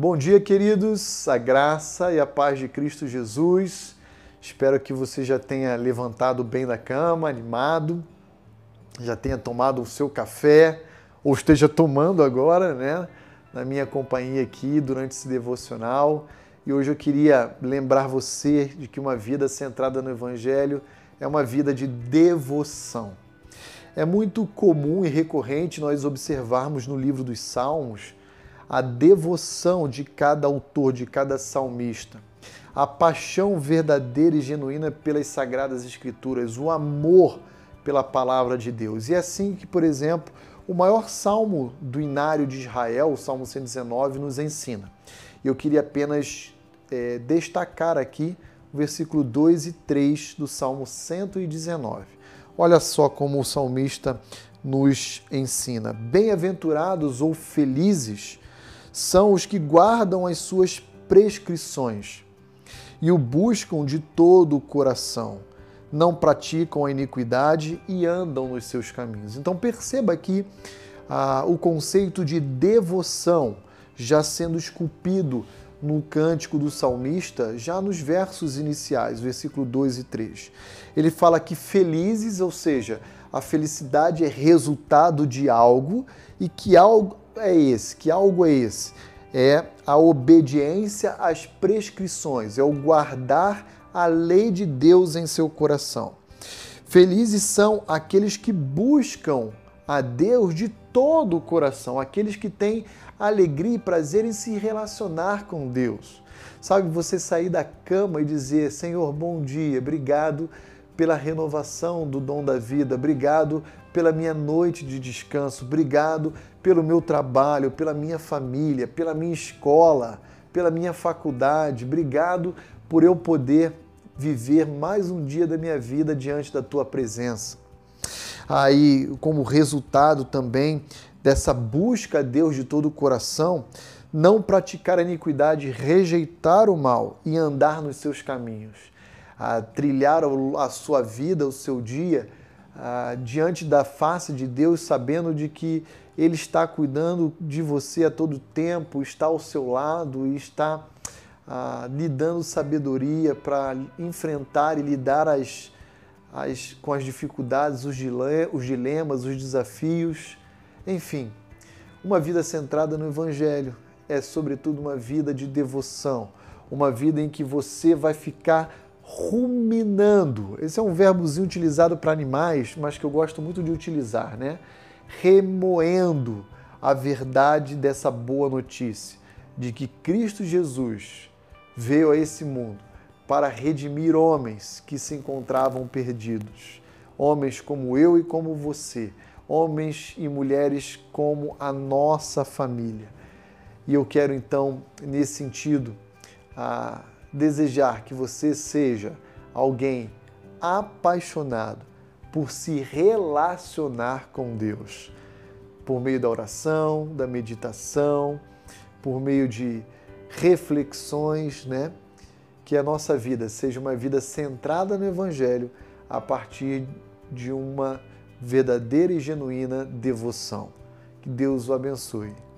Bom dia, queridos, a graça e a paz de Cristo Jesus. Espero que você já tenha levantado bem da cama, animado, já tenha tomado o seu café, ou esteja tomando agora, né, na minha companhia aqui durante esse devocional. E hoje eu queria lembrar você de que uma vida centrada no Evangelho é uma vida de devoção. É muito comum e recorrente nós observarmos no livro dos Salmos a devoção de cada autor, de cada salmista, a paixão verdadeira e genuína pelas sagradas escrituras, o amor pela palavra de Deus. E é assim que, por exemplo, o maior salmo do inário de Israel, o Salmo 119, nos ensina. Eu queria apenas é, destacar aqui o versículo 2 e 3 do Salmo 119. Olha só como o salmista nos ensina: Bem-aventurados ou felizes são os que guardam as suas prescrições e o buscam de todo o coração, não praticam a iniquidade e andam nos seus caminhos. Então perceba aqui ah, o conceito de devoção já sendo esculpido no cântico do salmista, já nos versos iniciais, versículo 2 e 3. Ele fala que felizes, ou seja, a felicidade é resultado de algo e que algo é esse? Que algo é esse? É a obediência às prescrições, é o guardar a lei de Deus em seu coração. Felizes são aqueles que buscam a Deus de todo o coração, aqueles que têm alegria e prazer em se relacionar com Deus. Sabe, você sair da cama e dizer: Senhor, bom dia, obrigado pela renovação do dom da vida, obrigado pela minha noite de descanso, obrigado pelo meu trabalho, pela minha família, pela minha escola, pela minha faculdade, obrigado por eu poder viver mais um dia da minha vida diante da tua presença. Aí, como resultado também dessa busca a Deus de todo o coração, não praticar a iniquidade, rejeitar o mal e andar nos seus caminhos a trilhar a sua vida, o seu dia, diante da face de Deus, sabendo de que Ele está cuidando de você a todo tempo, está ao seu lado e está lhe dando sabedoria para enfrentar e lidar as, as, com as dificuldades, os dilemas, os desafios. Enfim, uma vida centrada no Evangelho é, sobretudo, uma vida de devoção, uma vida em que você vai ficar ruminando. Esse é um verbozinho utilizado para animais, mas que eu gosto muito de utilizar, né? Remoendo a verdade dessa boa notícia de que Cristo Jesus veio a esse mundo para redimir homens que se encontravam perdidos, homens como eu e como você, homens e mulheres como a nossa família. E eu quero então, nesse sentido, a desejar que você seja alguém apaixonado por se relacionar com Deus, por meio da oração, da meditação, por meio de reflexões, né? Que a nossa vida seja uma vida centrada no Evangelho a partir de uma verdadeira e genuína devoção. Que Deus o abençoe.